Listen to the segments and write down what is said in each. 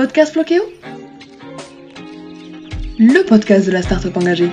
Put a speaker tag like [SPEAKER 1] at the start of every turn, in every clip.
[SPEAKER 1] Podcast Floqueo Le podcast de la start-up engagée.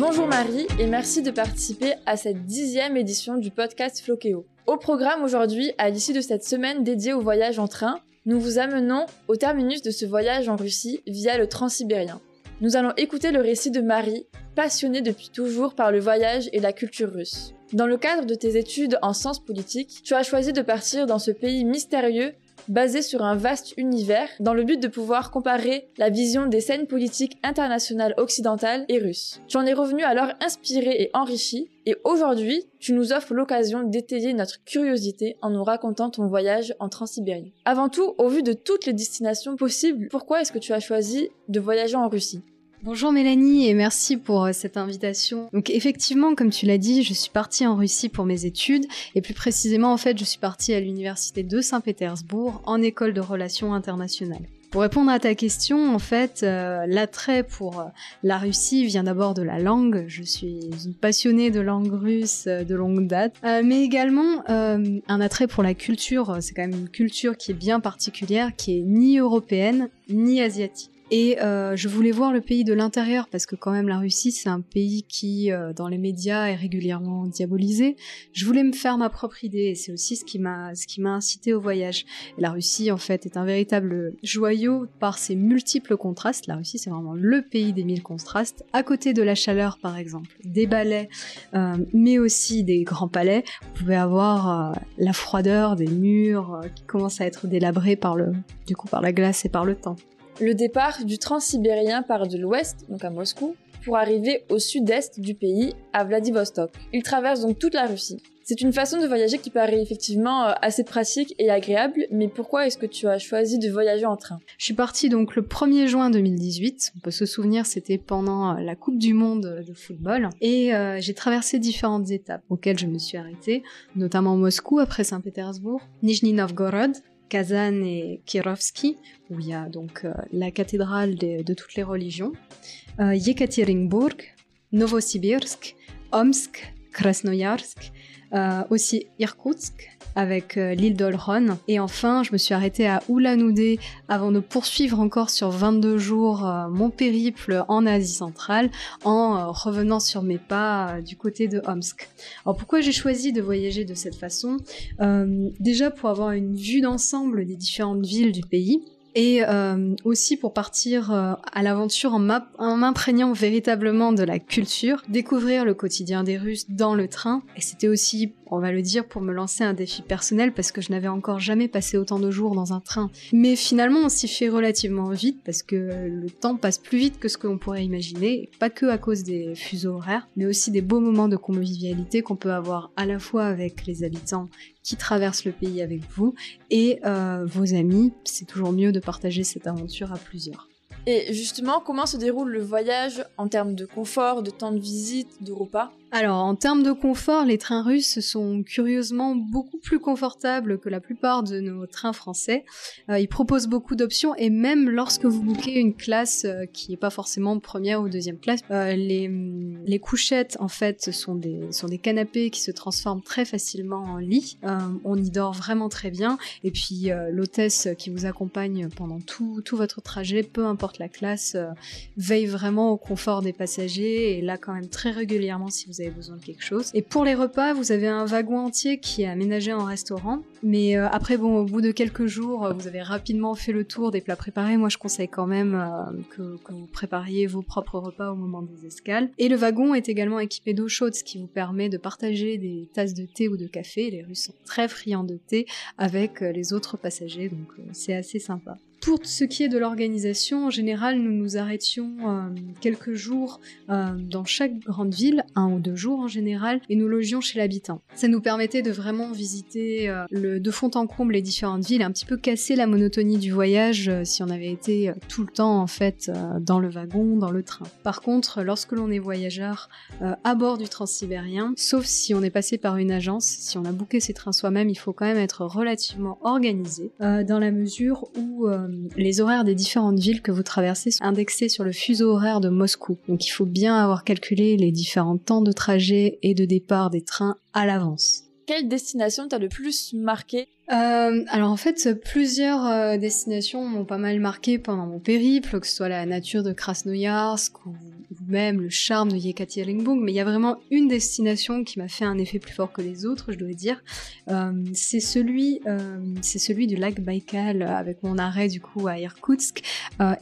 [SPEAKER 2] Bonjour Marie et merci de participer à cette dixième édition du podcast Floqueo. Au programme aujourd'hui, à l'issue de cette semaine dédiée au voyage en train, nous vous amenons au terminus de ce voyage en Russie via le Transsibérien. Nous allons écouter le récit de Marie, passionnée depuis toujours par le voyage et la culture russe. Dans le cadre de tes études en sciences politiques, tu as choisi de partir dans ce pays mystérieux basé sur un vaste univers dans le but de pouvoir comparer la vision des scènes politiques internationales occidentales et russes. Tu en es revenu alors inspiré et enrichi, et aujourd'hui, tu nous offres l'occasion d'étayer notre curiosité en nous racontant ton voyage en Transsibérie. Avant tout, au vu de toutes les destinations possibles, pourquoi est-ce que tu as choisi de voyager en Russie?
[SPEAKER 3] Bonjour Mélanie et merci pour euh, cette invitation. Donc effectivement, comme tu l'as dit, je suis partie en Russie pour mes études et plus précisément en fait, je suis partie à l'université de Saint-Pétersbourg en école de relations internationales. Pour répondre à ta question, en fait, euh, l'attrait pour euh, la Russie vient d'abord de la langue. Je suis une passionnée de langue russe de longue date, mais également un attrait pour la culture. C'est quand même une culture qui est bien particulière, qui est ni européenne ni asiatique. Et euh, je voulais voir le pays de l'intérieur parce que quand même la Russie c'est un pays qui euh, dans les médias est régulièrement diabolisé. Je voulais me faire ma propre idée et c'est aussi ce qui m'a ce qui m'a incité au voyage. La Russie en fait est un véritable joyau par ses multiples contrastes. La Russie c'est vraiment le pays des mille contrastes. À côté de la chaleur par exemple, des balais, euh, mais aussi des grands palais, vous pouvez avoir euh, la froideur des murs euh, qui commencent à être délabrés par le du coup par la glace et par le temps.
[SPEAKER 2] Le départ du transsibérien part de l'ouest, donc à Moscou, pour arriver au sud-est du pays, à Vladivostok. Il traverse donc toute la Russie. C'est une façon de voyager qui paraît effectivement euh, assez pratique et agréable, mais pourquoi est-ce que tu as choisi de voyager en train?
[SPEAKER 3] Je suis partie donc le 1er juin 2018. On peut se souvenir, c'était pendant euh, la Coupe du Monde de football. Et euh, j'ai traversé différentes étapes auxquelles je me suis arrêtée, notamment Moscou après Saint-Pétersbourg, Nijni Novgorod, Kazan et Kirovski, où il y a donc euh, la cathédrale de, toutes les religions, euh, Yekaterinburg, Novosibirsk, Omsk, Krasnoyarsk, euh, aussi Irkoutsk, avec euh, l'île d'Olron. Et enfin, je me suis arrêtée à Ulan-Ude avant de poursuivre encore sur 22 jours euh, mon périple en Asie centrale en euh, revenant sur mes pas du côté de Omsk. Alors pourquoi j'ai choisi de voyager de cette façon? Déjà pour avoir une vue d'ensemble des différentes villes du pays et aussi pour partir à l'aventure en m'imprégnant véritablement de la culture, découvrir le quotidien des Russes dans le train. Et c'était aussi, on va le dire, pour me lancer un défi personnel parce que je n'avais encore jamais passé autant de jours dans un train. Mais finalement, on s'y fait relativement vite parce que le temps passe plus vite que ce que l'on pourrait imaginer, pas que à cause des fuseaux horaires, mais aussi des beaux moments de convivialité qu'on peut avoir à la fois avec les habitants qui traverse le pays avec vous et euh, vos amis. C'est toujours mieux de partager cette aventure à plusieurs.
[SPEAKER 2] Et justement, comment se déroule le voyage en termes de confort, de temps de visite, de repas?
[SPEAKER 3] Alors, en termes de confort, les trains russes sont curieusement beaucoup plus confortables que la plupart de nos trains français. Euh, ils proposent beaucoup d'options et même lorsque vous bouquez une classe euh, qui n'est pas forcément première ou deuxième classe, euh, les, les couchettes en fait sont des, sont des canapés qui se transforment très facilement en lit. On y dort vraiment très bien et puis l'hôtesse qui vous accompagne pendant tout, tout votre trajet, peu importe la classe, veille vraiment au confort des passagers et là quand même très régulièrement si vous avez besoin de quelque chose. Et pour les repas, vous avez un wagon entier qui est aménagé en restaurant. Mais euh, après, bon, au bout de quelques jours, euh, vous avez rapidement fait le tour des plats préparés. Moi, je conseille quand même euh, que, que, vous prépariez vos propres repas au moment des escales. Et le wagon est également équipé d'eau chaude, ce qui vous permet de partager des tasses de thé ou de café. Les Russes sont très friands de thé avec les autres passagers, donc c'est assez sympa. Pour ce qui est de l'organisation, en général, nous nous arrêtions euh, quelques jours euh, dans chaque grande ville, un ou deux jours en général, et nous logions chez l'habitant. Ça nous permettait de vraiment visiter euh, de fond en comble les différentes villes, un petit peu casser la monotonie du voyage si on avait été tout le temps en fait dans le wagon, dans le train. Par contre, lorsque l'on est voyageur à bord du transsibérien, sauf si on est passé par une agence, si on a booké ses trains soi-même, il faut quand même être relativement organisé, dans la mesure où les horaires des différentes villes que vous traversez sont indexés sur le fuseau horaire de Moscou. Donc il faut bien avoir calculé les différents temps de trajet et de départ des trains à l'avance.
[SPEAKER 2] Quelle destination t'a le plus marqué?
[SPEAKER 3] Euh, alors en fait, plusieurs euh, destinations m'ont pas mal marqué pendant mon périple, que ce soit la nature de Krasnoyarsk ou, même le charme de Yekaterinbourg, mais il y a vraiment une destination qui m'a fait un effet plus fort que les autres, je dois dire. Euh, c'est celui, c'est celui du lac Baïkal avec mon arrêt du coup à Irkoutsk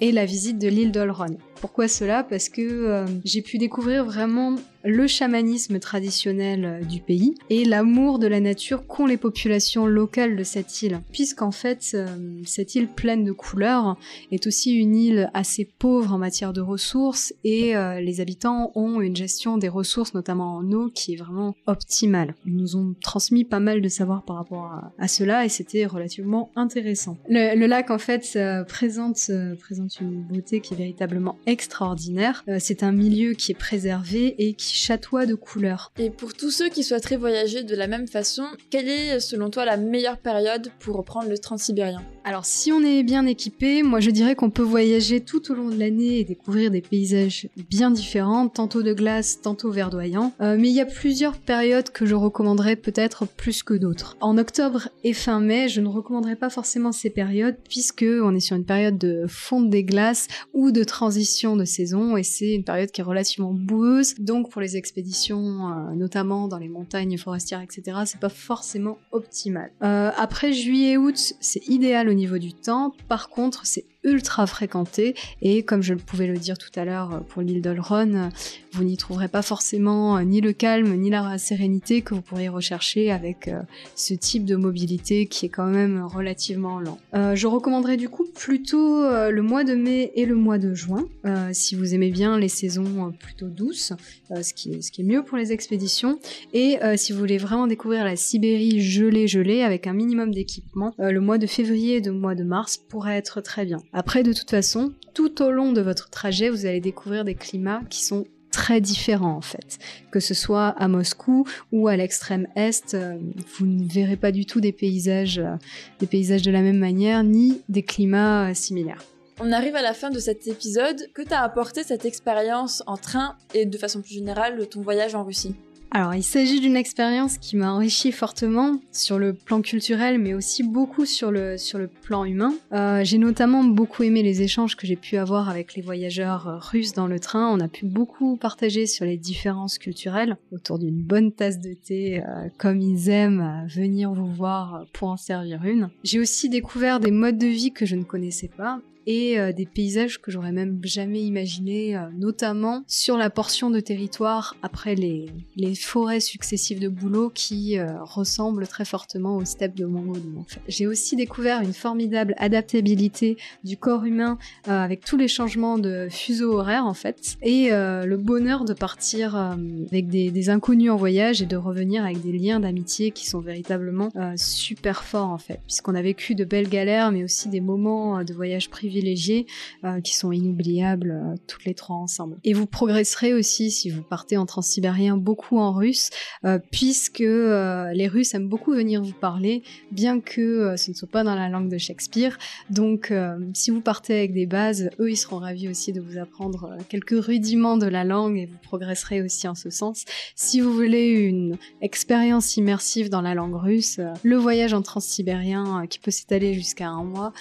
[SPEAKER 3] et la visite de l'île d'Olron. Pourquoi cela? Parce que j'ai pu découvrir vraiment le chamanisme traditionnel du pays et l'amour de la nature qu'ont les populations locales de cette île, puisqu'en fait, euh, cette île pleine de couleurs est aussi une île assez pauvre en matière de ressources et euh, les habitants ont une gestion des ressources, notamment en eau, qui est vraiment optimale. Ils nous ont transmis pas mal de savoir par rapport à, cela et c'était relativement intéressant. Le, lac, en fait, présente, présente une beauté qui est véritablement extraordinaire. Euh, c'est un milieu qui est préservé et qui chatoie de couleurs.
[SPEAKER 2] Et pour tous ceux qui souhaiteraient voyager de la même façon, quelle est selon toi la meilleure période pour reprendre le transsibérien?
[SPEAKER 3] Alors si on est bien équipé, moi je dirais qu'on peut voyager tout au long de l'année et découvrir des paysages bien différents, tantôt de glace, tantôt verdoyants. Euh, mais il y a plusieurs périodes que je recommanderais peut-être plus que d'autres. En octobre et fin mai, je ne recommanderais pas forcément ces périodes puisque on est sur une période de fonte des glaces ou de transition de saison et c'est une période qui est relativement boueuse. Donc pour les expéditions, euh, notamment dans les montagnes forestières, etc., c'est pas forcément optimal. Euh, après juillet août, c'est idéal au niveau du temps. Par contre, c'est ultra fréquenté et comme je pouvais le dire tout à l'heure euh, pour l'île d'Olron, euh, vous n'y trouverez pas forcément euh, ni le calme ni la sérénité que vous pourriez rechercher avec ce type de mobilité qui est quand même relativement lent. je recommanderais du coup plutôt le mois de mai et le mois de juin si vous aimez bien les saisons plutôt douces, ce, qui est, ce qui est mieux pour les expéditions et si vous voulez vraiment découvrir la Sibérie gelée gelée avec un minimum d'équipement, le mois de février et le mois de mars pourrait être très bien. Après, de toute façon, tout au long de votre trajet, vous allez découvrir des climats qui sont très différents en fait. Que ce soit à Moscou ou à l'extrême est, euh, vous ne verrez pas du tout des paysages, euh, des paysages de la même manière, ni des climats euh, similaires.
[SPEAKER 2] On arrive à la fin de cet épisode. Que t'a apporté cette expérience en train et de façon plus générale ton voyage en Russie?
[SPEAKER 3] Alors, il s'agit d'une expérience qui m'a enrichi fortement sur le plan culturel, mais aussi beaucoup sur le, plan humain. Euh, j'ai notamment beaucoup aimé les échanges que j'ai pu avoir avec les voyageurs euh, russes dans le train. On a pu beaucoup partager sur les différences culturelles autour d'une bonne tasse de thé, euh, comme ils aiment venir vous voir pour en servir une. J'ai aussi découvert des modes de vie que je ne connaissais pas et euh, des paysages que j'aurais même jamais imaginé, euh, notamment sur la portion de territoire après les, forêts successives de bouleaux qui euh, ressemblent très fortement aux steppes de Mongolie. J'ai aussi découvert une formidable adaptabilité du corps humain avec tous les changements de fuseau horaire en fait, et le bonheur de partir avec des, des, inconnus en voyage et de revenir avec des liens d'amitié qui sont véritablement super forts en fait, puisqu'on a vécu de belles galères, mais aussi des moments de voyage privés privilégiés euh, qui sont inoubliables euh, toutes les trois ensemble. Et vous progresserez aussi si vous partez en transsibérien beaucoup en russe, euh, puisque les Russes aiment beaucoup venir vous parler, bien que ce ne soit pas dans la langue de Shakespeare. Donc si vous partez avec des bases, eux ils seront ravis aussi de vous apprendre quelques rudiments de la langue et vous progresserez aussi en ce sens. Si vous voulez une expérience immersive dans la langue russe, le voyage en transsibérien qui peut s'étaler jusqu'à un mois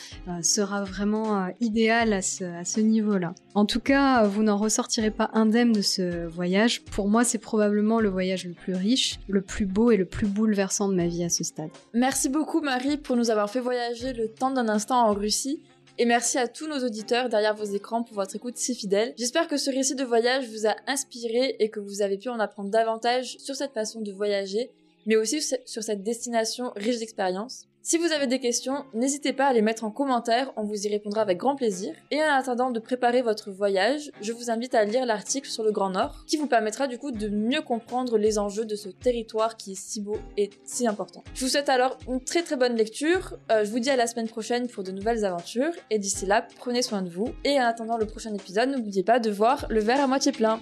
[SPEAKER 3] sera vraiment euh, idéal à ce, niveau-là. En tout cas, vous n'en ressortirez pas indemne de ce voyage. Pour moi, c'est probablement le voyage le plus riche, le plus beau et le plus bouleversant de ma vie à ce stade.
[SPEAKER 2] Merci beaucoup Marie pour nous avoir fait voyager le temps d'un instant en Russie. Et merci à tous nos auditeurs derrière vos écrans pour votre écoute si fidèle. J'espère que ce récit de voyage vous a inspiré et que vous avez pu en apprendre davantage sur cette façon de voyager, mais aussi sur cette destination riche d'expériences. Si vous avez des questions, n'hésitez pas à les mettre en commentaire, on vous y répondra avec grand plaisir. Et en attendant de préparer votre voyage, je vous invite à lire l'article sur le Grand Nord, qui vous permettra du coup de mieux comprendre les enjeux de ce territoire qui est si beau et si important. Je vous souhaite alors une très très bonne lecture, euh, je vous dis à la semaine prochaine pour de nouvelles aventures, et d'ici là, prenez soin de vous, et en attendant le prochain épisode, n'oubliez pas de voir le verre à moitié plein.